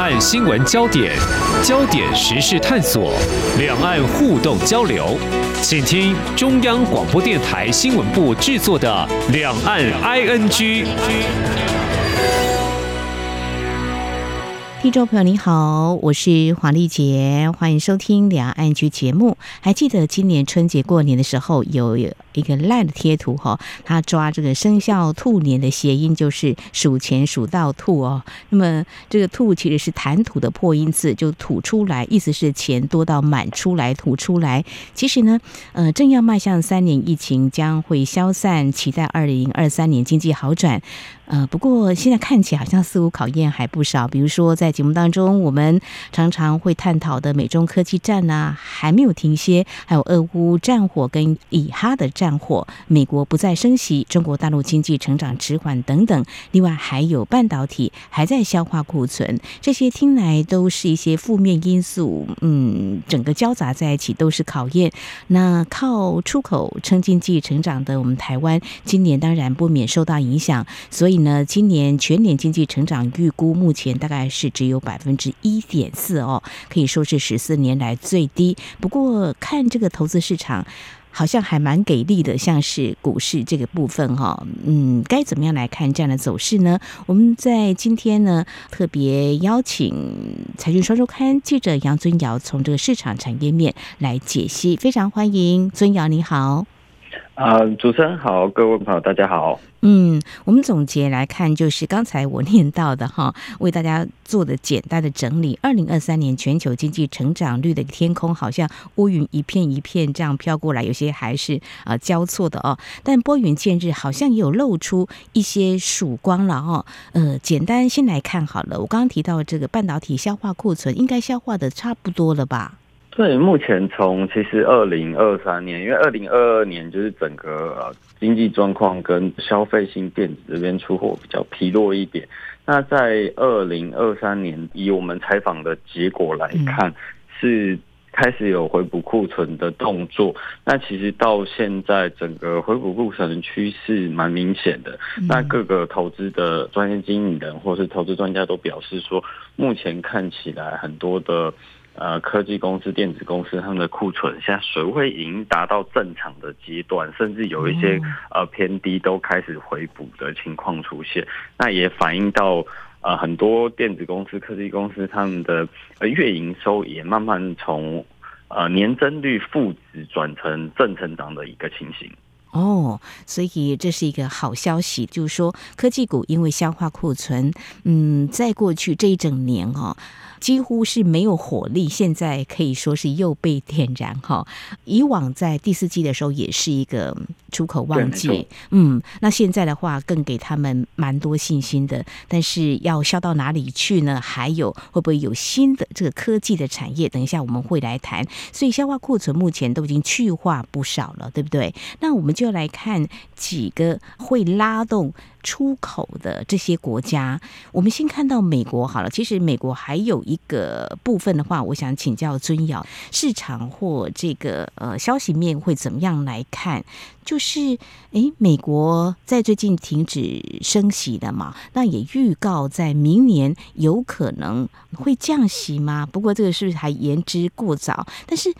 岸新闻焦点，焦点时事探索，两岸互动交流，请听中央广播电台新闻部制作的《两岸 ING》。听众朋友，你好，我是黄丽杰，欢迎收听两岸 ING 节目。还记得今年春节过年的时候，有一个赖的贴图哈，他抓这个生肖兔年的谐音，就是数钱数到吐哦。那么这个兔其实是谈吐的破音字，就吐出来，意思是钱多到满出来，吐出来。其实呢，呃，正要迈向三年疫情将会消散，期待二零二三年经济好转。呃，不过现在看起来好像似乎考验还不少。比如说，在节目当中，我们常常会探讨的美中科技战呢，还没有停歇；还有俄乌战火跟以哈的战火，美国不再升息，中国大陆经济成长迟缓等等。另外，还有半导体还在消化库存，这些听来都是一些负面因素。嗯，整个交杂在一起都是考验。那靠出口撑经济成长的我们台湾，今年当然不免受到影响，所以。呢，今年全年经济成长预估目前大概是只有百分之一点四哦，可以说是十四年来最低。不过看这个投资市场好像还蛮给力的，像是股市这个部分哈，嗯，该怎么样来看这样的走势呢？我们在今天呢特别邀请财讯双周刊记者杨尊尧从这个市场产业面来解析，非常欢迎尊尧，你好。啊、呃，主持人好，各位朋友大家好。嗯，我们总结来看，就是刚才我念到的哈，为大家做的简单的整理。二零二三年全球经济成长率的天空，好像乌云一片一片这样飘过来，有些还是啊交错的哦。但拨云见日，好像也有露出一些曙光了哦。呃，简单先来看好了，我刚刚提到这个半导体消化库存，应该消化的差不多了吧？对，目前从其实二零二三年，因为二零二二年就是整个呃经济状况跟消费性电子这边出货比较疲弱一点。那在二零二三年，以我们采访的结果来看，是开始有回补库存的动作。那其实到现在，整个回补库存的趋势蛮明显的。那各个投资的专业经理人或是投资专家都表示说，目前看起来很多的。呃，科技公司、电子公司，他们的库存现在水位已经达到正常的阶段，甚至有一些呃偏低都开始回补的情况出现。那也反映到呃很多电子公司、科技公司他们的呃月营收也慢慢从呃年增率负值转成正成长的一个情形。哦，所以这是一个好消息，就是说科技股因为消化库存，嗯，在过去这一整年哦。几乎是没有火力，现在可以说是又被点燃哈。以往在第四季的时候也是一个出口旺季，嗯，那现在的话更给他们蛮多信心的。但是要销到哪里去呢？还有会不会有新的这个科技的产业？等一下我们会来谈。所以消化库存目前都已经去化不少了，对不对？那我们就来看几个会拉动。出口的这些国家，我们先看到美国好了。其实美国还有一个部分的话，我想请教尊尧，市场或这个呃消息面会怎么样来看？就是诶，美国在最近停止升息的嘛？那也预告在明年有可能会降息吗？不过这个是不是还言之过早？但是。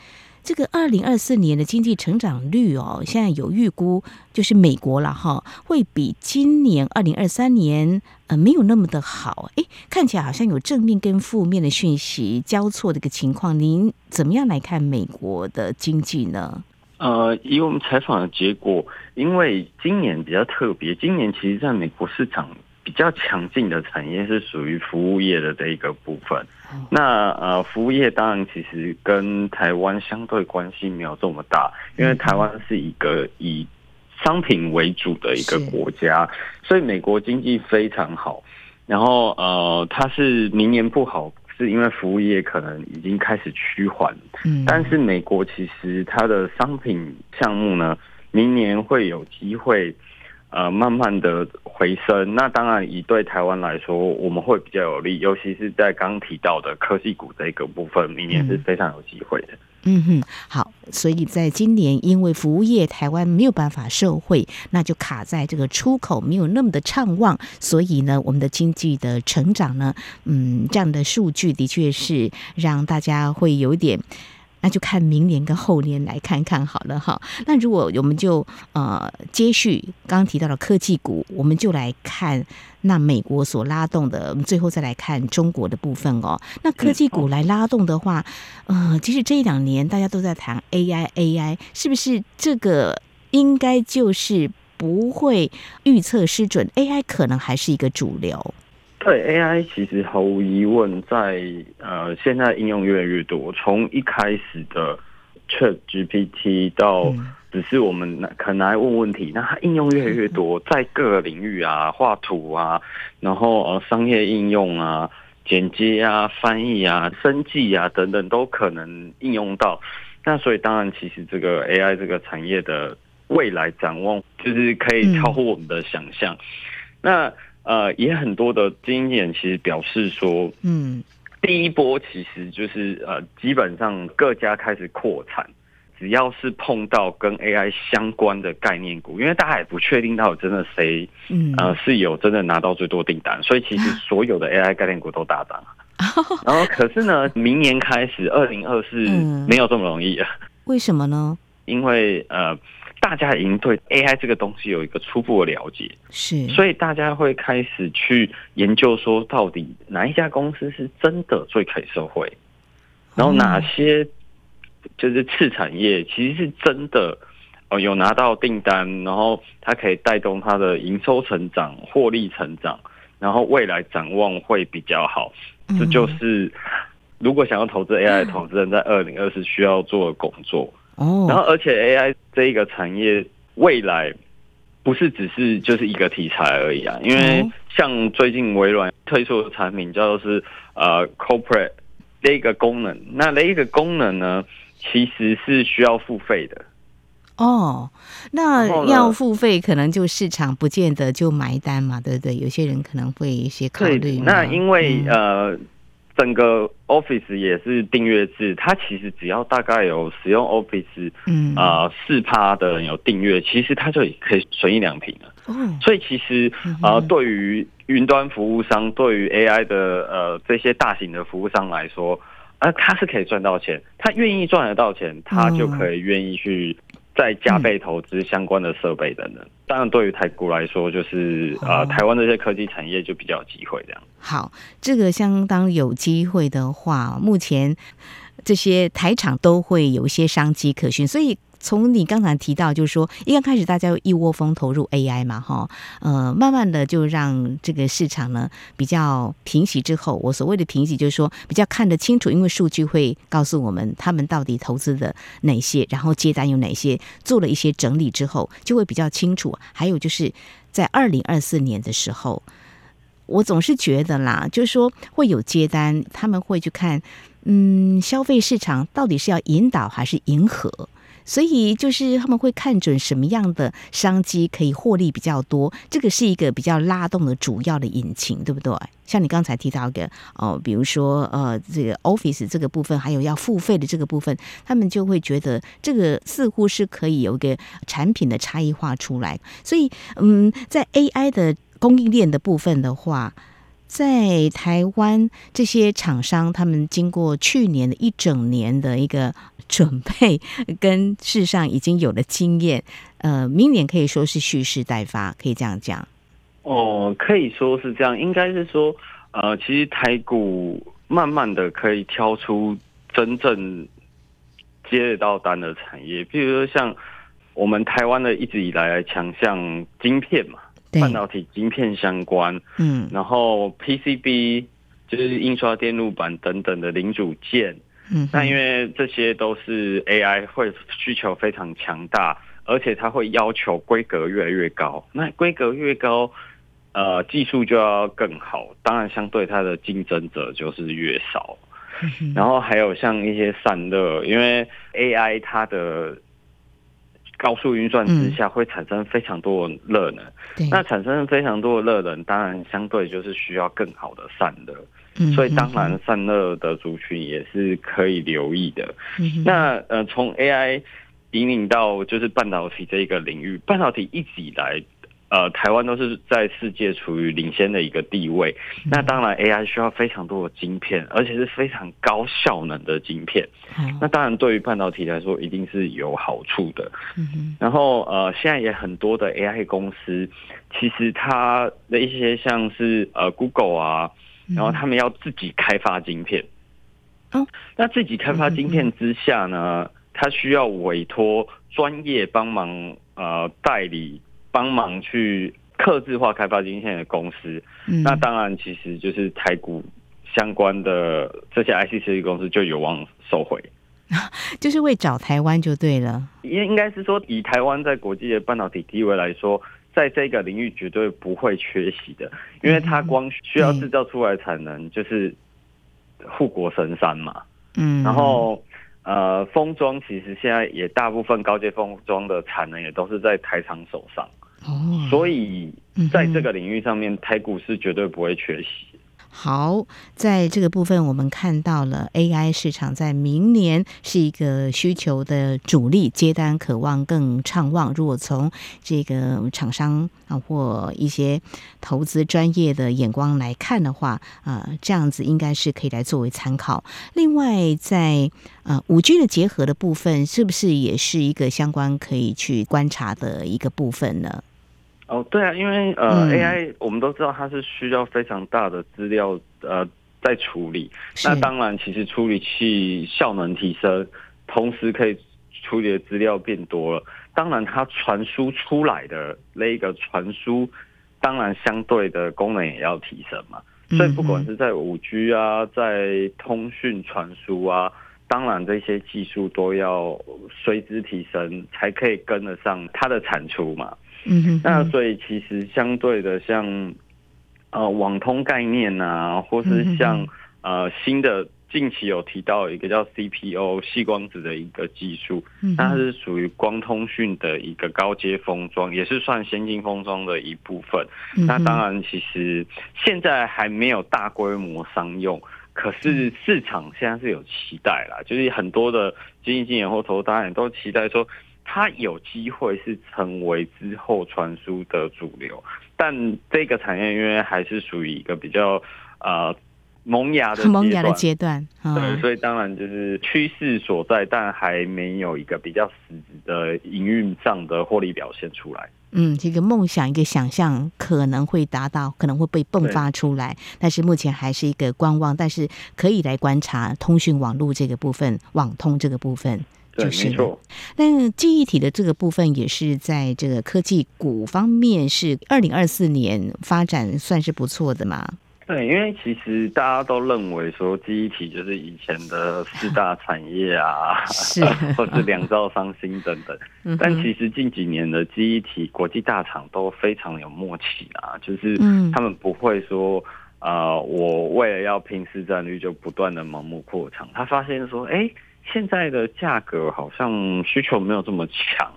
这个二零二四年的经济成长率哦，现在有预估，就是美国了哈，会比今年二零二三年呃没有那么的好。哎，看起来好像有正面跟负面的讯息交错的一个情况。您怎么样来看美国的经济呢？呃，以我们采访的结果，因为今年比较特别，今年其实在美国市场。比较强劲的产业是属于服务业的这一个部分。那呃，服务业当然其实跟台湾相对关系没有这么大，因为台湾是一个以商品为主的一个国家，所以美国经济非常好。然后呃，它是明年不好，是因为服务业可能已经开始趋缓。嗯，但是美国其实它的商品项目呢，明年会有机会。呃慢慢的回升。那当然以对台湾来说，我们会比较有利，尤其是在刚提到的科技股这个部分，明年是非常有机会的。嗯哼，好，所以在今年，因为服务业台湾没有办法受惠，那就卡在这个出口没有那么的畅旺，所以呢，我们的经济的成长呢，嗯，这样的数据的确是让大家会有点。那就看明年跟后年来看看好了哈。那如果我们就呃接续刚刚提到的科技股，我们就来看那美国所拉动的，我们最后再来看中国的部分哦。那科技股来拉动的话，呃，其实这一两年大家都在谈 AI，AI 是不是这个应该就是不会预测失准？AI 可能还是一个主流。对 AI 其实毫无疑问在，在呃现在应用越来越多。从一开始的 ChatGPT 到只是我们可能来问问题，那它应用越来越多，在各个领域啊，画图啊，然后呃商业应用啊，剪接啊，翻译啊，生技啊等等都可能应用到。那所以当然，其实这个 AI 这个产业的未来展望，就是可以超乎我们的想象。嗯、那呃，也很多的经验其实表示说，嗯，第一波其实就是呃，基本上各家开始扩产，只要是碰到跟 AI 相关的概念股，因为大家也不确定到底真的谁，嗯，呃，是有真的拿到最多订单，所以其实所有的 AI 概念股都大涨。然后，可是呢，明年开始，二零二四没有这么容易啊。为什么呢？因为呃。大家已经对 AI 这个东西有一个初步的了解，是，所以大家会开始去研究说，到底哪一家公司是真的最可以受惠，然后哪些就是次产业其实是真的呃有拿到订单，然后它可以带动它的营收成长、获利成长，然后未来展望会比较好。这就是如果想要投资 AI 的投资人在二零二四需要做的工作。哦，然后而且 AI 这一个产业未来不是只是就是一个题材而已啊，因为像最近微软推出的产品叫做是呃 Copilot 这一个功能，那这一个功能呢其实是需要付费的。哦，那要付费可能就市场不见得就买单嘛，对不对？有些人可能会一些考虑。那因为、嗯、呃。整个 Office 也是订阅制，它其实只要大概有使用 Office，嗯啊四趴的人有订阅，其实它就可以损一两瓶了。哦，所以其实啊、呃，对于云端服务商，对于 AI 的呃这些大型的服务商来说，啊、呃，他是可以赚到钱，他愿意赚得到钱，他就可以愿意去。再加倍投资相关的设备等等，嗯、当然对于台股来说，就是啊、呃，台湾这些科技产业就比较有机会这样。好，这个相当有机会的话，目前这些台厂都会有一些商机可循，所以。从你刚才提到，就是说，一刚开始大家一窝蜂投入 AI 嘛，哈，呃，慢慢的就让这个市场呢比较平息之后，我所谓的平息就是说比较看得清楚，因为数据会告诉我们他们到底投资的哪些，然后接单有哪些，做了一些整理之后就会比较清楚。还有就是在二零二四年的时候，我总是觉得啦，就是说会有接单，他们会去看，嗯，消费市场到底是要引导还是迎合。所以就是他们会看准什么样的商机可以获利比较多，这个是一个比较拉动的主要的引擎，对不对？像你刚才提到的哦，比如说呃，这个 Office 这个部分，还有要付费的这个部分，他们就会觉得这个似乎是可以有一个产品的差异化出来。所以嗯，在 AI 的供应链的部分的话，在台湾这些厂商，他们经过去年的一整年的一个准备，跟事实上已经有了经验，呃，明年可以说是蓄势待发，可以这样讲。哦，可以说是这样，应该是说，呃，其实台股慢慢的可以挑出真正接得到单的产业，比如说像我们台湾的一直以来强项晶片嘛。半导体晶片相关，嗯，然后 PCB 就是印刷电路板等等的零组件，嗯，那因为这些都是 AI 会需求非常强大，而且它会要求规格越来越高，那规格越高，呃，技术就要更好，当然相对它的竞争者就是越少，然后还有像一些散热，因为 AI 它的。高速运算之下会产生非常多的热能。对，那产生非常多的热能，当然相对就是需要更好的散热。嗯，所以当然散热的族群也是可以留意的。嗯，那呃，从 AI 引领到就是半导体这一个领域，半导体一直以来。呃，台湾都是在世界处于领先的一个地位。嗯、那当然，AI 需要非常多的晶片，而且是非常高效能的晶片。嗯、那当然，对于半导体来说，一定是有好处的。嗯、然后，呃，现在也很多的 AI 公司，其实它的一些像是呃 Google 啊，然后他们要自己开发晶片。哦、那自己开发晶片之下呢，它需要委托专业帮忙呃代理。帮忙去克制化开发晶片的公司，嗯、那当然其实就是台股相关的这些 IC 设计公司就有望收回，就是为找台湾就对了。应应该是说，以台湾在国际的半导体地位来说，在这个领域绝对不会缺席的，因为它光需要制造出来产能就是护国神山嘛。嗯，然后呃，封装其实现在也大部分高阶封装的产能也都是在台厂手上。哦，所以在这个领域上面，台股是绝对不会缺席。好，在这个部分，我们看到了 AI 市场在明年是一个需求的主力，接单渴望更畅旺。如果从这个厂商啊或一些投资专业的眼光来看的话，啊，这样子应该是可以来作为参考。另外，在呃五 G 的结合的部分，是不是也是一个相关可以去观察的一个部分呢？哦，对啊，因为呃、嗯、，AI 我们都知道它是需要非常大的资料呃在处理。那当然，其实处理器效能提升，同时可以处理的资料变多了。当然，它传输出来的那个传输，当然相对的功能也要提升嘛。所以不管是在五 G 啊，在通讯传输啊，当然这些技术都要随之提升，才可以跟得上它的产出嘛。嗯哼，那所以其实相对的像，像呃网通概念啊，或是像呃新的近期有提到一个叫 CPO 细光子的一个技术，那它是属于光通讯的一个高阶封装，也是算先进封装的一部分。那当然，其实现在还没有大规模商用，可是市场现在是有期待啦，就是很多的基金经理或投资人都期待说。它有机会是成为之后传输的主流，但这个产业因为还是属于一个比较呃萌芽的萌芽的阶段，对，嗯、所以当然就是趋势所在，但还没有一个比较实质的营运上的获利表现出来。嗯，这个梦想一个想象可能会达到，可能会被迸发出来，但是目前还是一个观望，但是可以来观察通讯网络这个部分，网通这个部分。就是，没错。但记忆体的这个部分也是在这个科技股方面是二零二四年发展算是不错的嘛？对，因为其实大家都认为说记忆体就是以前的四大产业啊，是 或者两兆双星等等。但其实近几年的记忆体国际大厂都非常有默契啊，就是他们不会说呃，我为了要拼市占率就不断的盲目扩厂。他发现说，哎。现在的价格好像需求没有这么强，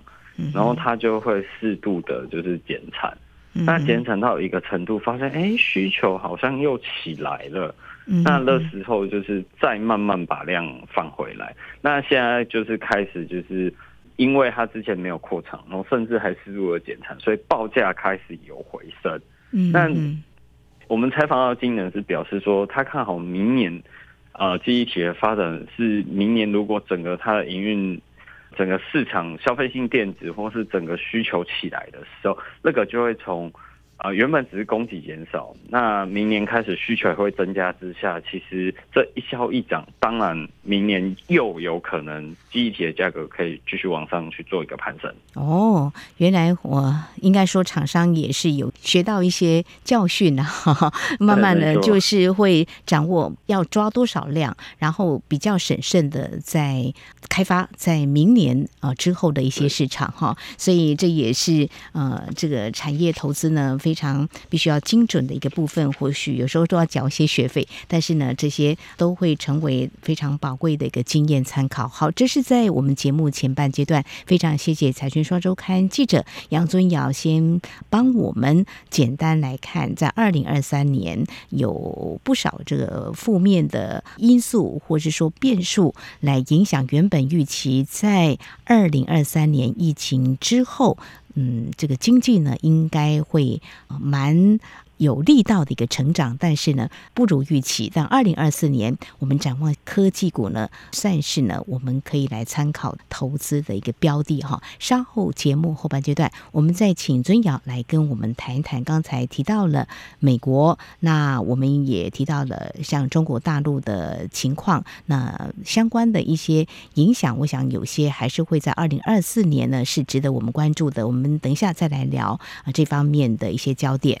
然后它就会适度的就是减产，那减产到一个程度，发现哎需求好像又起来了，那那时候就是再慢慢把量放回来。那现在就是开始就是因为它之前没有扩产，然后甚至还适度的减产，所以报价开始有回升。嗯那我们采访到的经理人是表示说，他看好明年。呃，记忆体的发展是明年，如果整个它的营运、整个市场消费性电子或是整个需求起来的时候，那个就会从。啊，原本只是供给减少，那明年开始需求也会增加之下，其实这一消一涨，当然明年又有可能记忆体的价格可以继续往上去做一个攀升。哦，原来我应该说厂商也是有学到一些教训啊，慢慢的就是会掌握要抓多少量，然后比较审慎的在开发在明年啊之后的一些市场哈，所以这也是呃这个产业投资呢。非常必须要精准的一个部分，或许有时候都要缴一些学费，但是呢，这些都会成为非常宝贵的一个经验参考。好，这是在我们节目前半阶段，非常谢谢财讯双周刊记者杨尊尧先帮我们简单来看，在二零二三年有不少这个负面的因素，或是说变数来影响原本预期在二零二三年疫情之后。嗯，这个经济呢，应该会蛮有力道的一个成长，但是呢，不如预期。但二零二四年，我们展望科技股呢，算是呢，我们可以来参考投资的一个标的哈。稍后节目后半阶段，我们再请尊尧来跟我们谈一谈。刚才提到了美国，那我们也提到了像中国大陆的情况，那相关的一些影响，我想有些还是会在二零二四年呢，是值得我们关注的。我们等一下再来聊啊这方面的一些焦点。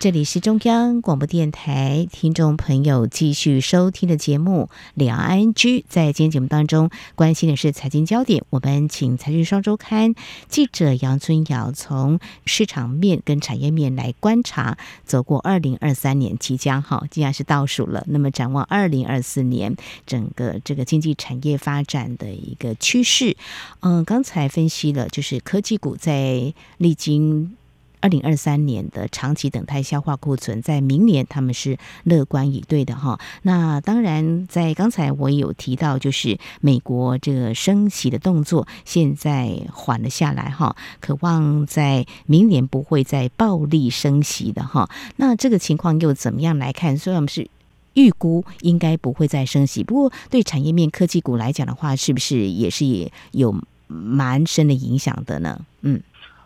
这里是中央广播电台，听众朋友继续收听的节目《两岸居》。在今天节目当中，关心的是财经焦点。我们请财经双周刊记者杨春瑶从市场面跟产业面来观察，走过二零二三年即将哈，既然是倒数了。那么展望二零二四年，整个这个经济产业发展的一个趋势。嗯，刚才分析了，就是科技股在历经。二零二三年的长期等待消化库存，在明年他们是乐观以对的哈。那当然，在刚才我也有提到，就是美国这个升息的动作现在缓了下来哈，渴望在明年不会再暴力升息的哈。那这个情况又怎么样来看？虽然我们是预估应该不会再升息，不过对产业面科技股来讲的话，是不是也是也有蛮深的影响的呢？嗯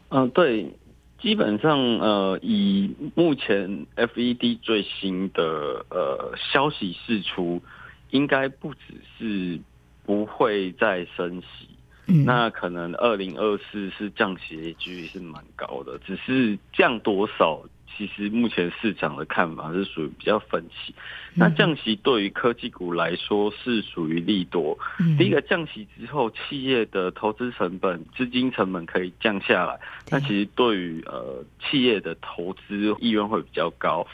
嗯，对。基本上，呃，以目前 FED 最新的呃消息释出，应该不只是不会再升息，嗯、那可能二零二四是降息的几率是蛮高的，只是降多少。其实目前市场的看法是属于比较分歧。那降息对于科技股来说是属于利多。第一个降息之后，企业的投资成本、资金成本可以降下来，那其实对于呃企业的投资意愿会比较高。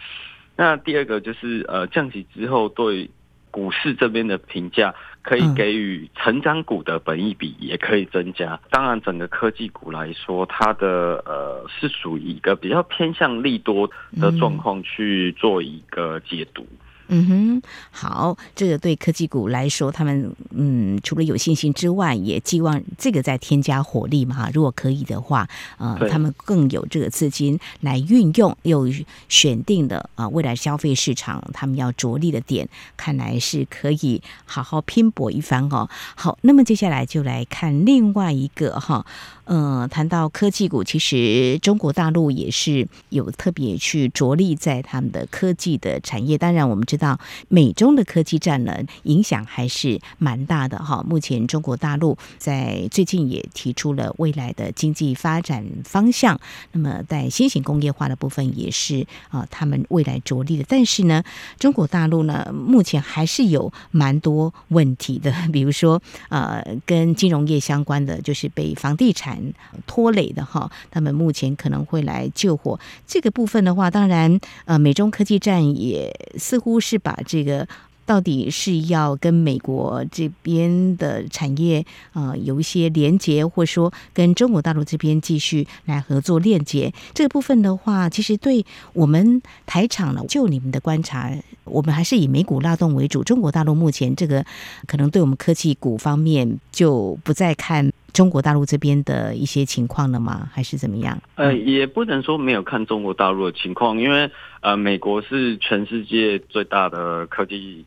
那第二个就是呃降息之后对股市这边的评价。可以给予成长股的本益比也可以增加。当然，整个科技股来说，它的呃是属于一个比较偏向利多的状况去做一个解读。嗯哼，好，这个对科技股来说，他们嗯，除了有信心之外，也寄望这个再添加火力嘛。如果可以的话，呃，他们更有这个资金来运用，又选定的啊、呃，未来消费市场他们要着力的点，看来是可以好好拼搏一番哦。好，那么接下来就来看另外一个哈。呃，谈到科技股，其实中国大陆也是有特别去着力在他们的科技的产业。当然，我们知道美中的科技战呢，影响还是蛮大的哈。目前中国大陆在最近也提出了未来的经济发展方向，那么在新型工业化的部分也是啊，他们未来着力的。但是呢，中国大陆呢，目前还是有蛮多问题的，比如说呃，跟金融业相关的，就是被房地产。拖累的哈，他们目前可能会来救火。这个部分的话，当然，呃，美中科技战也似乎是是把这个。到底是要跟美国这边的产业啊、有一些连接，或者说跟中国大陆这边继续来合作链接这个部分的话，其实对我们台厂呢，就你们的观察，我们还是以美股拉动为主。中国大陆目前这个可能对我们科技股方面就不再看中国大陆这边的一些情况了吗？还是怎么样？呃，也不能说没有看中国大陆的情况，因为呃，美国是全世界最大的科技。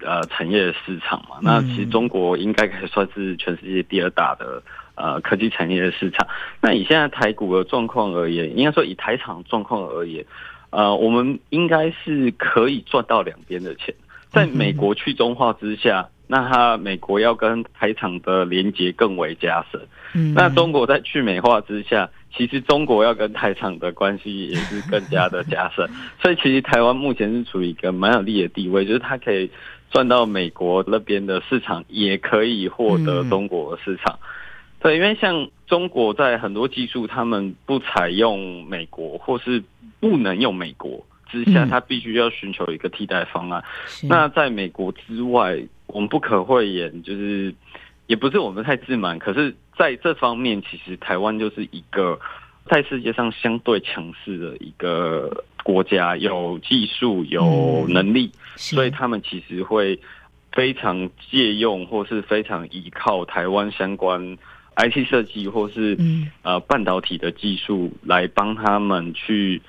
呃，产业市场嘛，那其实中国应该可以算是全世界第二大的呃科技产业的市场。那以现在台股的状况而言，应该说以台场状况而言，呃，我们应该是可以赚到两边的钱。在美国去中化之下，那它美国要跟台厂的连接更为加深。嗯，那中国在去美化之下，其实中国要跟台厂的关系也是更加的加深。所以其实台湾目前是处于一个蛮有利的地位，就是它可以赚到美国那边的市场，也可以获得中国的市场。对，因为像中国在很多技术，他们不采用美国，或是不能用美国。之下，他必须要寻求一个替代方案。嗯、那在美国之外，我们不可讳言，就是也不是我们太自满，可是在这方面，其实台湾就是一个在世界上相对强势的一个国家，有技术、有能力，嗯、所以他们其实会非常借用或是非常依靠台湾相关 IT 设计或是呃半导体的技术来帮他们去。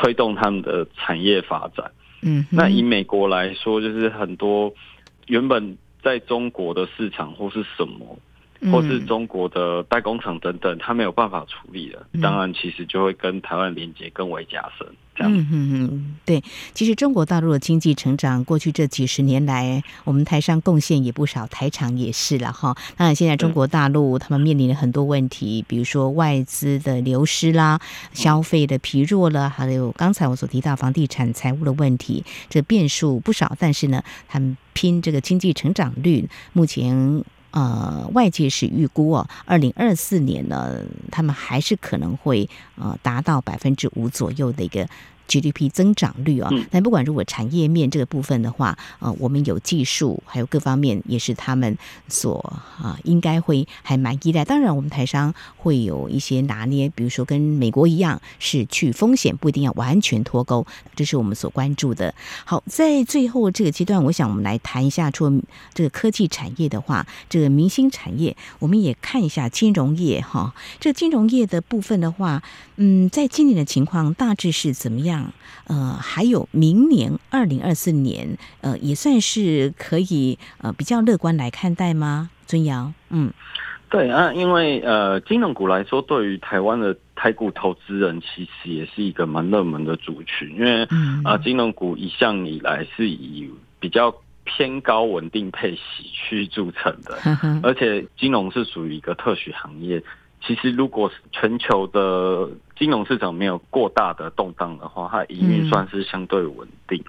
推动他们的产业发展。嗯，那以美国来说，就是很多原本在中国的市场或是什么，或是中国的代工厂等等，他没有办法处理的，当然其实就会跟台湾连接更为加深。嗯嗯嗯，对，其实中国大陆的经济成长，过去这几十年来，我们台商贡献也不少，台厂也是了哈。那现在中国大陆他们面临了很多问题，比如说外资的流失啦，消费的疲弱了，还有刚才我所提到房地产财务的问题，这变数不少。但是呢，他们拼这个经济成长率，目前。呃，外界是预估哦，二零二四年呢，他们还是可能会呃达到百分之五左右的一个。GDP 增长率啊，但不管如果产业面这个部分的话，呃，我们有技术，还有各方面也是他们所啊，应该会还蛮依赖。当然，我们台商会有一些拿捏，比如说跟美国一样，是去风险，不一定要完全脱钩，这是我们所关注的。好，在最后这个阶段，我想我们来谈一下，除了这个科技产业的话，这个明星产业，我们也看一下金融业哈。这个金融业的部分的话，嗯，在今年的情况大致是怎么样？呃，还有明年二零二四年，呃，也算是可以呃比较乐观来看待吗？尊尧，嗯，对啊，因为呃，金融股来说，对于台湾的台股投资人，其实也是一个蛮热门的族群，因为啊、嗯呃，金融股一向以来是以比较偏高稳定配息去著称的，呵呵而且金融是属于一个特许行业。其实，如果全球的金融市场没有过大的动荡的话，它营运算是相对稳定。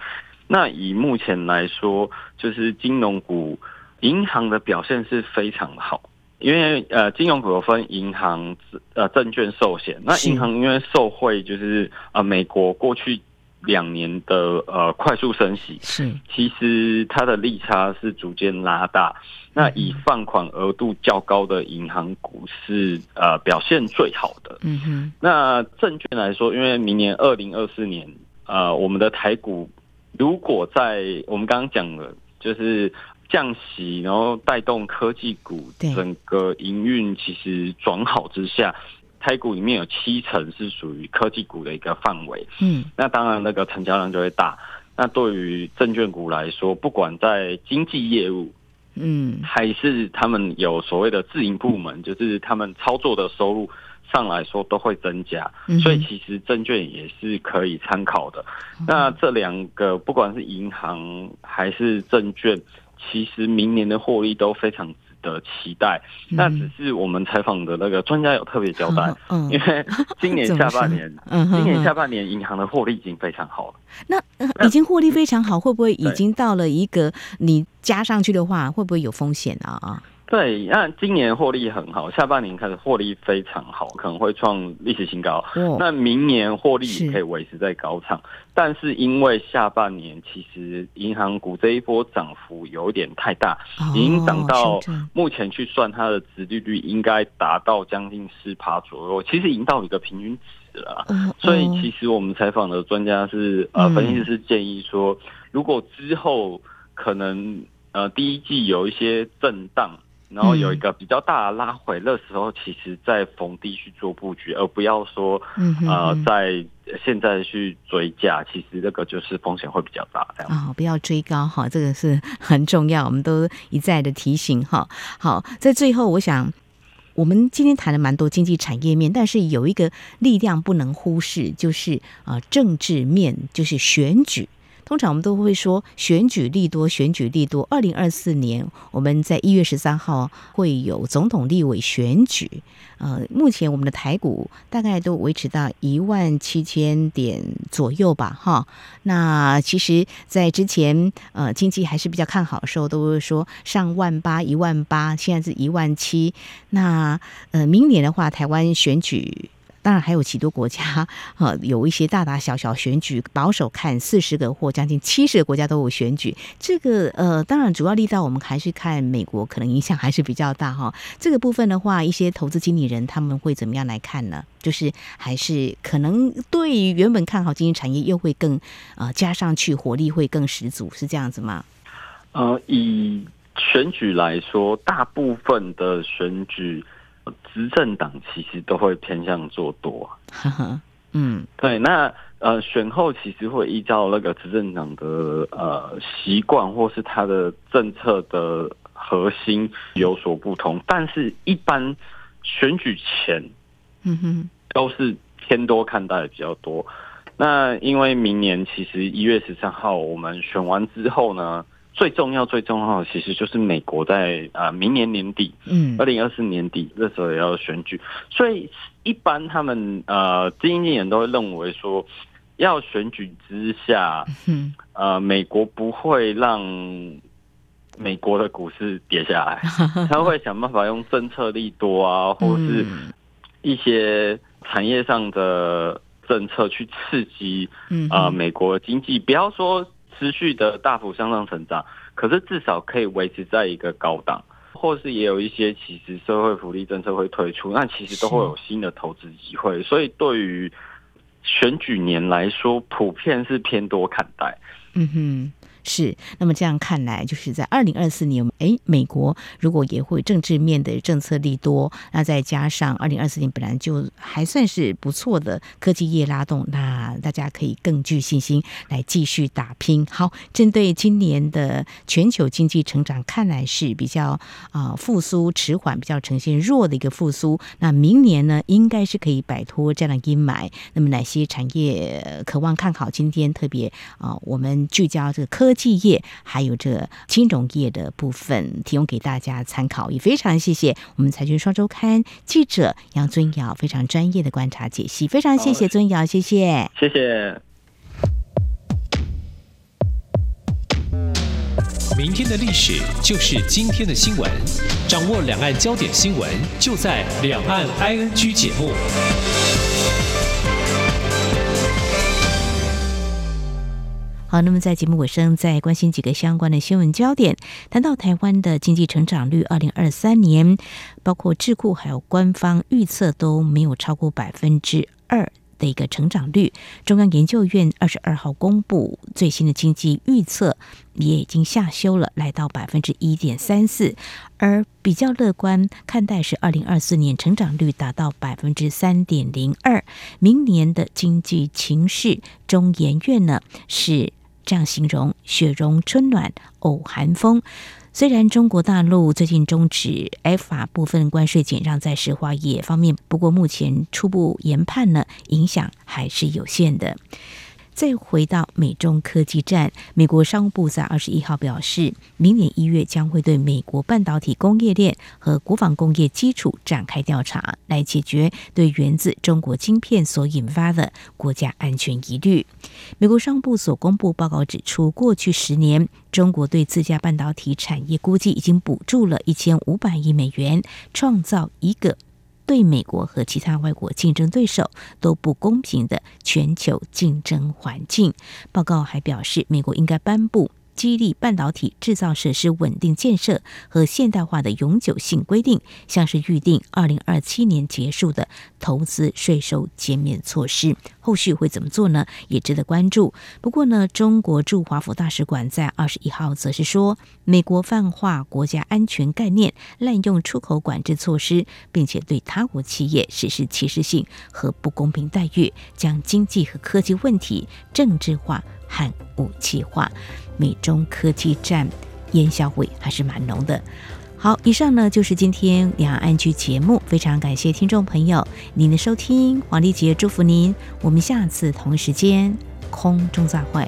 那以目前来说，就是金融股、银行的表现是非常好，因为呃，金融股有分银行、呃，证券、寿险。那银行因为受惠，就是呃，美国过去。两年的呃快速升息，是其实它的利差是逐渐拉大。那以放款额度较高的银行股是呃表现最好的。嗯哼。那证券来说，因为明年二零二四年呃我们的台股如果在我们刚刚讲了，就是降息，然后带动科技股整个营运其实转好之下。台股里面有七成是属于科技股的一个范围，嗯，那当然那个成交量就会大。那对于证券股来说，不管在经纪业务，嗯，还是他们有所谓的自营部门，就是他们操作的收入上来说都会增加。所以其实证券也是可以参考的。那这两个不管是银行还是证券，其实明年的获利都非常的期待，那只是我们采访的那个专家有特别交代，嗯，因为今年 下半年，嗯，今年下半年银行的获利已经非常好了。那已经获利非常好，会不会已经到了一个你加上去的话，会不会有风险啊？啊？对，那今年获利很好，下半年开始获利非常好，可能会创历史新高。哦、那明年获利也可以维持在高场，是，但是因为下半年其实银行股这一波涨幅有点太大，哦、已经涨到目前去算它的殖利率应该达到将近四趴左右，其实已经到一个平均值了。哦、所以其实我们采访的专家是呃，分析师建议说，如果之后可能呃第一季有一些震荡。然后有一个比较大的拉回，那时候其实在逢低去做布局，而不要说呃在现在去追价，其实这个就是风险会比较大。这样啊、哦，不要追高哈，这个是很重要，我们都一再的提醒哈。好，在最后我想。我们今天谈了蛮多经济产业面，但是有一个力量不能忽视，就是啊、呃、政治面，就是选举。通常我们都会说选举利多，选举利多。二零二四年，我们在一月十三号会有总统、立委选举。呃，目前我们的台股大概都维持到一万七千点左右吧，哈。那其实，在之前呃经济还是比较看好的时候，都会说上万八、一万八，现在是一万七。那呃，明年的话，台湾选举。当然还有许多国家，哈，有一些大大小小选举，保守看四十个或将近七十个国家都有选举。这个呃，当然主要力道我们还是看美国，可能影响还是比较大 哈。这个部分的话，一些投资经理人他们会怎么样来看呢？就是还是可能对于原本看好经济产业，又会更呃加上去，活力会更十足，是这样子吗？呃，以选举来说，大部分的选举。执政党其实都会偏向做多，嗯，对，那呃选后其实会依照那个执政党的呃习惯或是他的政策的核心有所不同，但是一般选举前，嗯哼，都是偏多看待的比较多。那因为明年其实一月十三号我们选完之后呢，最重要、最重要的，其实就是美国在啊、呃、明年年底，嗯，二零二四年底那时候也要选举，所以一般他们呃经纪人都会认为说，要选举之下，嗯，呃，美国不会让美国的股市跌下来，他会想办法用政策利多啊，或是一些产业上的政策去刺激，嗯啊、呃，美国的经济，不要说。持续的大幅向上成长，可是至少可以维持在一个高档，或是也有一些其实社会福利政策会推出，那其实都会有新的投资机会，所以对于选举年来说，普遍是偏多看待。嗯哼。是，那么这样看来，就是在二零二四年，哎，美国如果也会政治面的政策利多，那再加上二零二四年本来就还算是不错的科技业拉动，那大家可以更具信心来继续打拼。好，针对今年的全球经济成长，看来是比较啊、复苏迟缓，比较呈现弱的一个复苏。那明年呢，应该是可以摆脱这样的阴霾。那么哪些产业渴望看好？今天特别啊、我们聚焦这个科。科技业还有这金融业的部分，提供给大家参考，也非常谢谢我们财经双周刊记者杨尊尧非常专业的观察解析，非常谢谢尊尧，谢谢，谢谢。明天的历史就是今天的新闻，掌握两岸焦点新闻，就在《两岸 ING》节目。好，那么在节目尾声，再关心几个相关的新闻焦点。谈到台湾的经济成长率，二零二三年，包括智库还有官方预测都没有超过百分之二的一个成长率。中央研究院二十二号公布最新的经济预测，也已经下修了，来到百分之一点三四。而比较乐观看待是二零二四年成长率达到百分之三点零二。明年的经济情势，中研院呢是。这样形容：雪融春暖，偶寒风。虽然中国大陆最近终止 F 法部分关税减让在石化业方面，不过目前初步研判呢，影响还是有限的。再回到美中科技战，美国商务部在二十一号表示，明年一月将会对美国半导体供应链和国防工业基础展开调查，来解决对源自中国晶片所引发的国家安全疑虑。美国商务部所公布报告指出，过去十年，中国对自家半导体产业估计已经补助了一千五百亿美元，创造一个。对美国和其他外国竞争对手都不公平的全球竞争环境。报告还表示，美国应该颁布。激励半导体制造设施稳定建设和现代化的永久性规定，像是预定二零二七年结束的投资税收减免措施，后续会怎么做呢？也值得关注。不过呢，中国驻华府大使馆在二十一号则是说，美国泛化国家安全概念，滥用出口管制措施，并且对他国企业实施歧视性和不公平待遇，将经济和科技问题政治化和武器化。美中科技战烟硝味还是蛮浓的。好，以上呢就是今天两岸剧节目，非常感谢听众朋友您的收听，黄丽杰祝福您，我们下次同一时间空中再会。